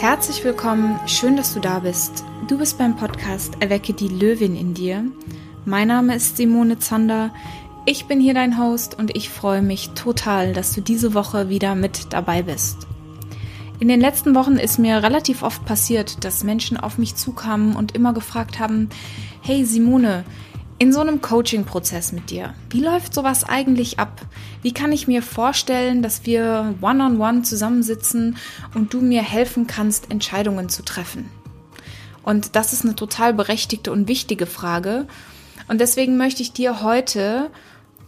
Herzlich willkommen, schön, dass du da bist. Du bist beim Podcast Erwecke die Löwin in dir. Mein Name ist Simone Zander. Ich bin hier dein Host und ich freue mich total, dass du diese Woche wieder mit dabei bist. In den letzten Wochen ist mir relativ oft passiert, dass Menschen auf mich zukamen und immer gefragt haben, hey Simone, in so einem Coaching-Prozess mit dir, wie läuft sowas eigentlich ab? Wie kann ich mir vorstellen, dass wir one-on-one -on -one zusammensitzen und du mir helfen kannst, Entscheidungen zu treffen? Und das ist eine total berechtigte und wichtige Frage. Und deswegen möchte ich dir heute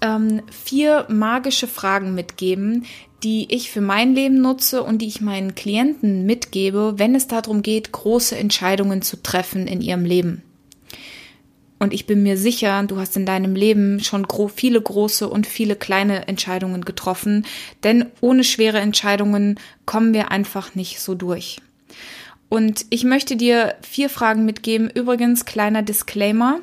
ähm, vier magische Fragen mitgeben, die ich für mein Leben nutze und die ich meinen Klienten mitgebe, wenn es darum geht, große Entscheidungen zu treffen in ihrem Leben. Und ich bin mir sicher, du hast in deinem Leben schon gro viele große und viele kleine Entscheidungen getroffen, denn ohne schwere Entscheidungen kommen wir einfach nicht so durch. Und ich möchte dir vier Fragen mitgeben. Übrigens, kleiner Disclaimer.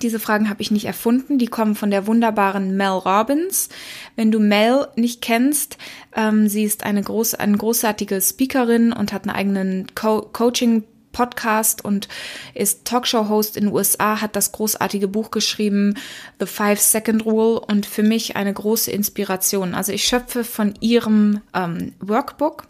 Diese Fragen habe ich nicht erfunden, die kommen von der wunderbaren Mel Robbins. Wenn du Mel nicht kennst, ähm, sie ist eine, groß, eine großartige Speakerin und hat einen eigenen Co Coaching Podcast und ist Talkshow-Host in den USA, hat das großartige Buch geschrieben, The Five Second Rule und für mich eine große Inspiration. Also ich schöpfe von ihrem ähm, Workbook.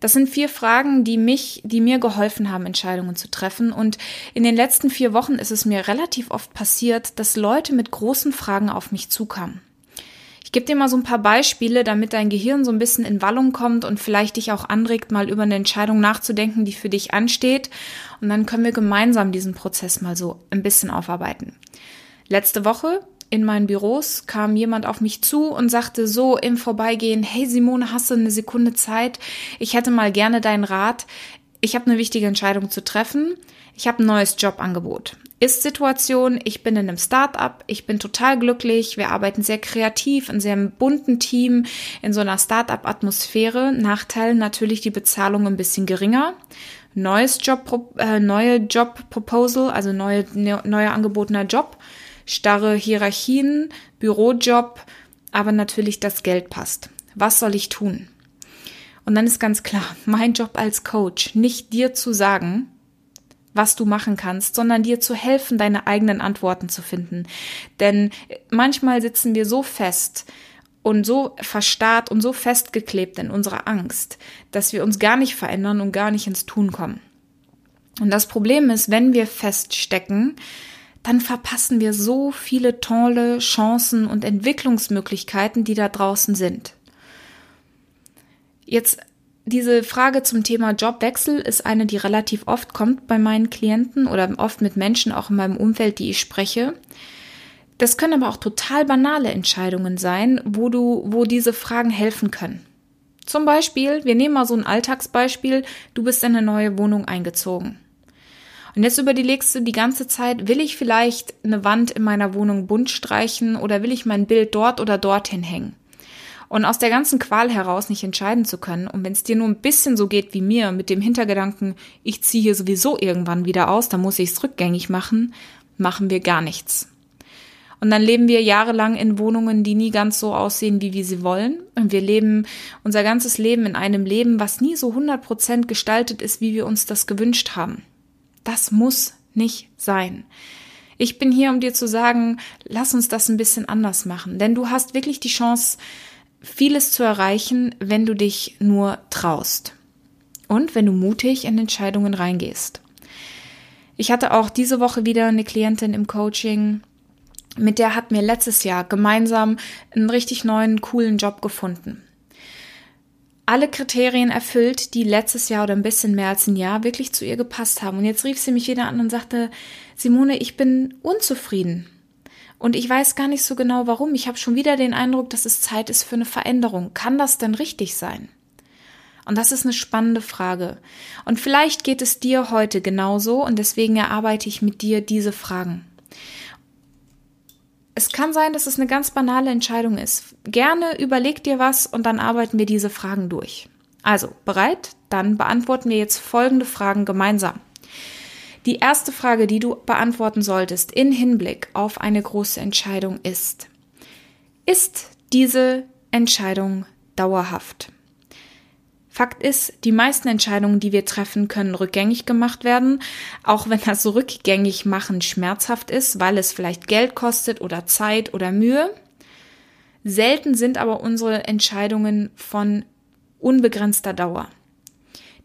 Das sind vier Fragen, die mich, die mir geholfen haben, Entscheidungen zu treffen. Und in den letzten vier Wochen ist es mir relativ oft passiert, dass Leute mit großen Fragen auf mich zukamen gebe dir mal so ein paar Beispiele, damit dein Gehirn so ein bisschen in Wallung kommt und vielleicht dich auch anregt, mal über eine Entscheidung nachzudenken, die für dich ansteht. Und dann können wir gemeinsam diesen Prozess mal so ein bisschen aufarbeiten. Letzte Woche in meinen Büros kam jemand auf mich zu und sagte so im Vorbeigehen, hey Simone, hast du eine Sekunde Zeit? Ich hätte mal gerne deinen Rat. Ich habe eine wichtige Entscheidung zu treffen. Ich habe ein neues Jobangebot. Ist-Situation, ich bin in einem Start-up, ich bin total glücklich, wir arbeiten sehr kreativ, in sehr bunten Team, in so einer Start-up-Atmosphäre. Nachteil natürlich die Bezahlung ein bisschen geringer. Neues Job, äh, neue Job-Proposal, also neue, ne, neuer angebotener Job, starre Hierarchien, Bürojob, aber natürlich das Geld passt. Was soll ich tun? Und dann ist ganz klar, mein Job als Coach, nicht dir zu sagen, was du machen kannst, sondern dir zu helfen, deine eigenen Antworten zu finden. Denn manchmal sitzen wir so fest und so verstarrt und so festgeklebt in unserer Angst, dass wir uns gar nicht verändern und gar nicht ins Tun kommen. Und das Problem ist, wenn wir feststecken, dann verpassen wir so viele tolle Chancen und Entwicklungsmöglichkeiten, die da draußen sind. Jetzt diese Frage zum Thema Jobwechsel ist eine, die relativ oft kommt bei meinen Klienten oder oft mit Menschen auch in meinem Umfeld, die ich spreche. Das können aber auch total banale Entscheidungen sein, wo du, wo diese Fragen helfen können. Zum Beispiel, wir nehmen mal so ein Alltagsbeispiel, du bist in eine neue Wohnung eingezogen. Und jetzt überlegst du die ganze Zeit, will ich vielleicht eine Wand in meiner Wohnung bunt streichen oder will ich mein Bild dort oder dorthin hängen? Und aus der ganzen Qual heraus nicht entscheiden zu können, und wenn es dir nur ein bisschen so geht wie mir, mit dem Hintergedanken, ich ziehe hier sowieso irgendwann wieder aus, dann muss ich es rückgängig machen, machen wir gar nichts. Und dann leben wir jahrelang in Wohnungen, die nie ganz so aussehen, wie wir sie wollen. Und wir leben unser ganzes Leben in einem Leben, was nie so 100% gestaltet ist, wie wir uns das gewünscht haben. Das muss nicht sein. Ich bin hier, um dir zu sagen, lass uns das ein bisschen anders machen. Denn du hast wirklich die Chance, vieles zu erreichen, wenn du dich nur traust und wenn du mutig in Entscheidungen reingehst. Ich hatte auch diese Woche wieder eine Klientin im Coaching, mit der hat mir letztes Jahr gemeinsam einen richtig neuen, coolen Job gefunden. Alle Kriterien erfüllt, die letztes Jahr oder ein bisschen mehr als ein Jahr wirklich zu ihr gepasst haben. Und jetzt rief sie mich wieder an und sagte, Simone, ich bin unzufrieden. Und ich weiß gar nicht so genau warum. Ich habe schon wieder den Eindruck, dass es Zeit ist für eine Veränderung. Kann das denn richtig sein? Und das ist eine spannende Frage. Und vielleicht geht es dir heute genauso und deswegen erarbeite ich mit dir diese Fragen. Es kann sein, dass es eine ganz banale Entscheidung ist. Gerne überleg dir was und dann arbeiten wir diese Fragen durch. Also, bereit? Dann beantworten wir jetzt folgende Fragen gemeinsam. Die erste Frage, die du beantworten solltest in Hinblick auf eine große Entscheidung ist, ist diese Entscheidung dauerhaft? Fakt ist, die meisten Entscheidungen, die wir treffen, können rückgängig gemacht werden, auch wenn das rückgängig machen schmerzhaft ist, weil es vielleicht Geld kostet oder Zeit oder Mühe. Selten sind aber unsere Entscheidungen von unbegrenzter Dauer.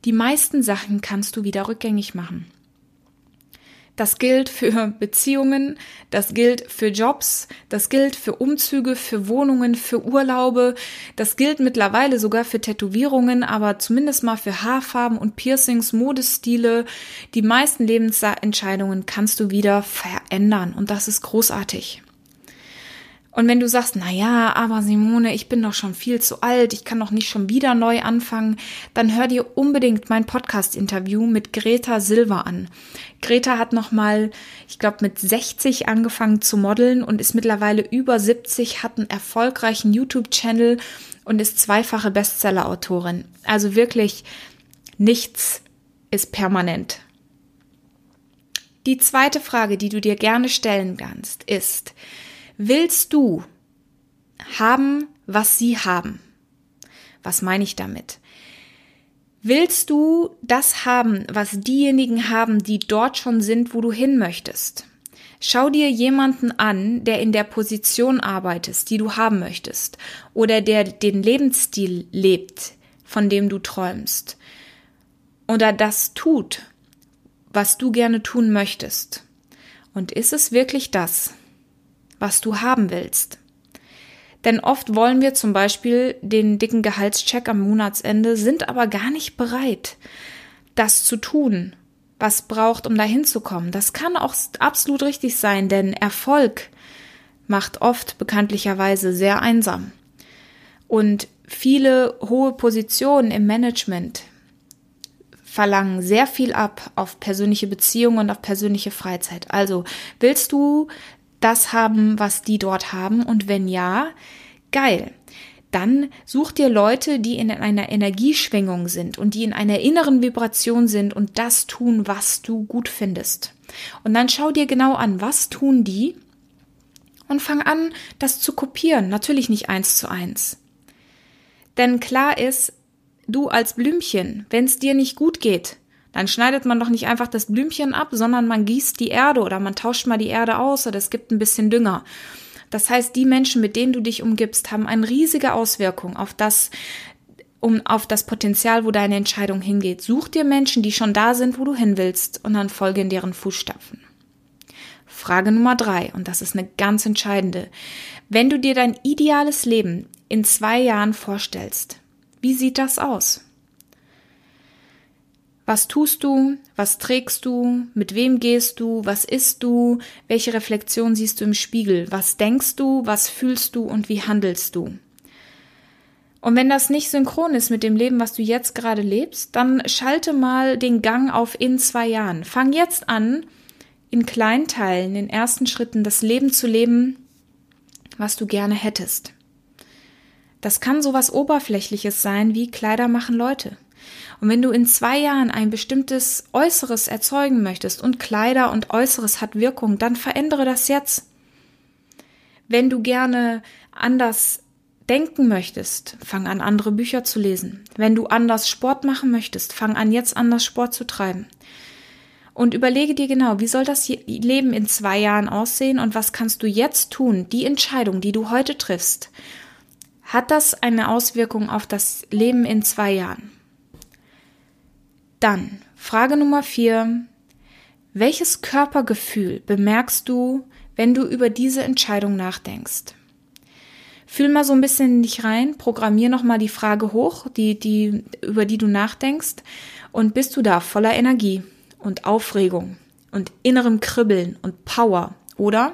Die meisten Sachen kannst du wieder rückgängig machen. Das gilt für Beziehungen, das gilt für Jobs, das gilt für Umzüge, für Wohnungen, für Urlaube, das gilt mittlerweile sogar für Tätowierungen, aber zumindest mal für Haarfarben und Piercings, Modestile. Die meisten Lebensentscheidungen kannst du wieder verändern und das ist großartig. Und wenn du sagst, na ja, aber Simone, ich bin doch schon viel zu alt, ich kann doch nicht schon wieder neu anfangen, dann hör dir unbedingt mein Podcast-Interview mit Greta Silva an. Greta hat noch mal, ich glaube, mit 60 angefangen zu modeln und ist mittlerweile über 70, hat einen erfolgreichen YouTube-Channel und ist zweifache Bestseller-Autorin. Also wirklich nichts ist permanent. Die zweite Frage, die du dir gerne stellen kannst, ist, Willst du haben, was sie haben? Was meine ich damit? Willst du das haben, was diejenigen haben, die dort schon sind, wo du hin möchtest? Schau dir jemanden an, der in der Position arbeitet, die du haben möchtest, oder der den Lebensstil lebt, von dem du träumst, oder das tut, was du gerne tun möchtest. Und ist es wirklich das? Was du haben willst. Denn oft wollen wir zum Beispiel den dicken Gehaltscheck am Monatsende, sind aber gar nicht bereit, das zu tun, was braucht, um dahin zu kommen. Das kann auch absolut richtig sein, denn Erfolg macht oft bekanntlicherweise sehr einsam. Und viele hohe Positionen im Management verlangen sehr viel ab auf persönliche Beziehungen und auf persönliche Freizeit. Also willst du das haben, was die dort haben? Und wenn ja, geil. Dann such dir Leute, die in einer Energieschwingung sind und die in einer inneren Vibration sind und das tun, was du gut findest. Und dann schau dir genau an, was tun die und fang an, das zu kopieren. Natürlich nicht eins zu eins. Denn klar ist, du als Blümchen, wenn es dir nicht gut geht, dann schneidet man doch nicht einfach das Blümchen ab, sondern man gießt die Erde oder man tauscht mal die Erde aus oder es gibt ein bisschen Dünger. Das heißt, die Menschen, mit denen du dich umgibst, haben eine riesige Auswirkung auf das, um auf das Potenzial, wo deine Entscheidung hingeht. Such dir Menschen, die schon da sind, wo du hin willst, und dann folge in deren Fußstapfen. Frage Nummer drei, und das ist eine ganz entscheidende. Wenn du dir dein ideales Leben in zwei Jahren vorstellst, wie sieht das aus? Was tust du? Was trägst du? Mit wem gehst du? Was isst du? Welche Reflexion siehst du im Spiegel? Was denkst du? Was fühlst du? Und wie handelst du? Und wenn das nicht synchron ist mit dem Leben, was du jetzt gerade lebst, dann schalte mal den Gang auf in zwei Jahren. Fang jetzt an, in kleinen Teilen, in ersten Schritten das Leben zu leben, was du gerne hättest. Das kann sowas Oberflächliches sein wie Kleider machen Leute. Und wenn du in zwei Jahren ein bestimmtes Äußeres erzeugen möchtest und Kleider und Äußeres hat Wirkung, dann verändere das jetzt. Wenn du gerne anders denken möchtest, fang an, andere Bücher zu lesen. Wenn du anders Sport machen möchtest, fang an, jetzt anders Sport zu treiben. Und überlege dir genau, wie soll das Leben in zwei Jahren aussehen und was kannst du jetzt tun? Die Entscheidung, die du heute triffst, hat das eine Auswirkung auf das Leben in zwei Jahren? Dann Frage Nummer vier. Welches Körpergefühl bemerkst du, wenn du über diese Entscheidung nachdenkst? Fühl mal so ein bisschen in dich rein, programmier nochmal die Frage hoch, die, die, über die du nachdenkst, und bist du da voller Energie und Aufregung und innerem Kribbeln und Power, oder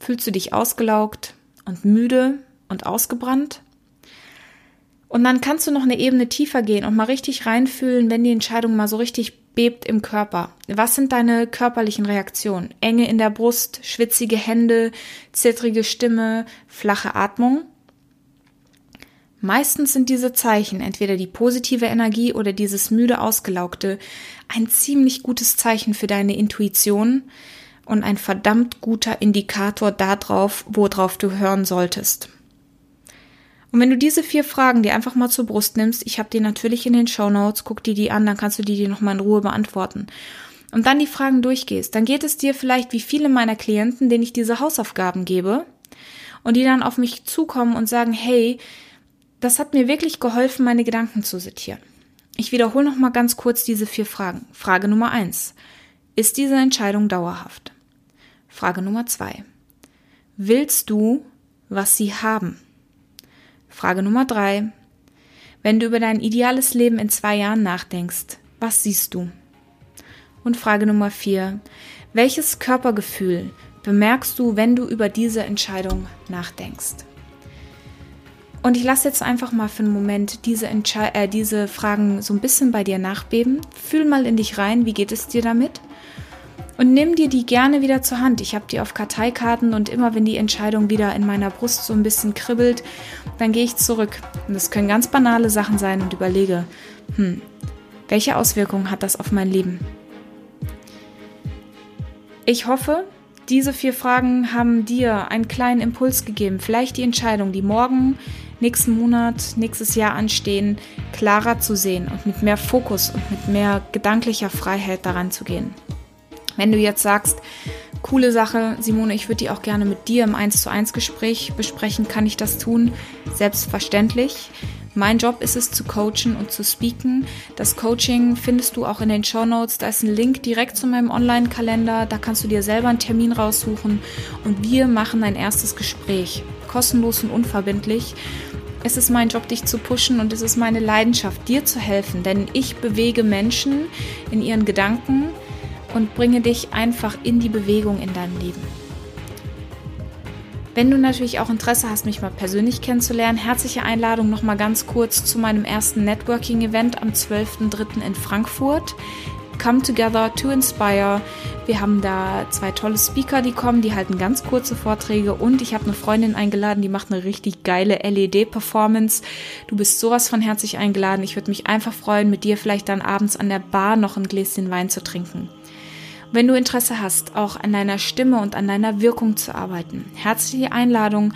fühlst du dich ausgelaugt und müde und ausgebrannt? Und dann kannst du noch eine Ebene tiefer gehen und mal richtig reinfühlen, wenn die Entscheidung mal so richtig bebt im Körper. Was sind deine körperlichen Reaktionen? Enge in der Brust, schwitzige Hände, zittrige Stimme, flache Atmung? Meistens sind diese Zeichen, entweder die positive Energie oder dieses müde Ausgelaugte, ein ziemlich gutes Zeichen für deine Intuition und ein verdammt guter Indikator darauf, worauf du hören solltest. Und wenn du diese vier Fragen dir einfach mal zur Brust nimmst, ich habe die natürlich in den Show Notes, guck dir die an, dann kannst du die dir nochmal in Ruhe beantworten. Und dann die Fragen durchgehst, dann geht es dir vielleicht wie viele meiner Klienten, denen ich diese Hausaufgaben gebe und die dann auf mich zukommen und sagen, hey, das hat mir wirklich geholfen, meine Gedanken zu sortieren. Ich wiederhole noch mal ganz kurz diese vier Fragen. Frage Nummer eins: Ist diese Entscheidung dauerhaft? Frage Nummer zwei: Willst du, was sie haben? Frage Nummer drei: Wenn du über dein ideales Leben in zwei Jahren nachdenkst, was siehst du? Und Frage Nummer vier: Welches Körpergefühl bemerkst du, wenn du über diese Entscheidung nachdenkst? Und ich lasse jetzt einfach mal für einen Moment diese, äh, diese Fragen so ein bisschen bei dir nachbeben. Fühl mal in dich rein, wie geht es dir damit? Und nimm dir die gerne wieder zur Hand. Ich habe die auf Karteikarten und immer wenn die Entscheidung wieder in meiner Brust so ein bisschen kribbelt, dann gehe ich zurück. Und das können ganz banale Sachen sein und überlege, hm, welche Auswirkungen hat das auf mein Leben? Ich hoffe, diese vier Fragen haben dir einen kleinen Impuls gegeben. Vielleicht die Entscheidung, die morgen nächsten Monat, nächstes Jahr anstehen, klarer zu sehen und mit mehr Fokus und mit mehr gedanklicher Freiheit daran zu gehen. Wenn du jetzt sagst, coole Sache, Simone, ich würde die auch gerne mit dir im 1 zu 1 Gespräch besprechen, kann ich das tun? Selbstverständlich. Mein Job ist es zu coachen und zu speaken. Das Coaching findest du auch in den Show Notes. Da ist ein Link direkt zu meinem Online-Kalender. Da kannst du dir selber einen Termin raussuchen und wir machen ein erstes Gespräch. Kostenlos und unverbindlich. Es ist mein Job, dich zu pushen und es ist meine Leidenschaft, dir zu helfen, denn ich bewege Menschen in ihren Gedanken und bringe dich einfach in die Bewegung in deinem Leben. Wenn du natürlich auch Interesse hast, mich mal persönlich kennenzulernen, herzliche Einladung noch mal ganz kurz zu meinem ersten Networking-Event am 12.03. in Frankfurt. Come Together to Inspire. Wir haben da zwei tolle Speaker, die kommen, die halten ganz kurze Vorträge und ich habe eine Freundin eingeladen, die macht eine richtig geile LED-Performance. Du bist sowas von herzlich eingeladen. Ich würde mich einfach freuen, mit dir vielleicht dann abends an der Bar noch ein Gläschen Wein zu trinken. Wenn du Interesse hast, auch an deiner Stimme und an deiner Wirkung zu arbeiten, herzliche Einladung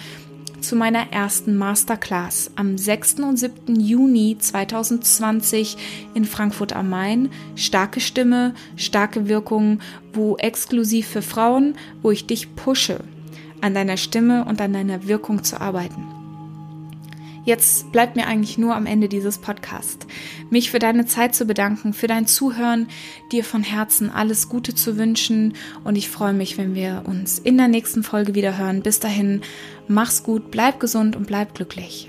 zu meiner ersten Masterclass am 6. und 7. Juni 2020 in Frankfurt am Main. Starke Stimme, starke Wirkung, wo exklusiv für Frauen, wo ich dich pushe, an deiner Stimme und an deiner Wirkung zu arbeiten. Jetzt bleibt mir eigentlich nur am Ende dieses Podcasts, mich für deine Zeit zu bedanken, für dein Zuhören, dir von Herzen alles Gute zu wünschen und ich freue mich, wenn wir uns in der nächsten Folge wieder hören. Bis dahin, mach's gut, bleib gesund und bleib glücklich.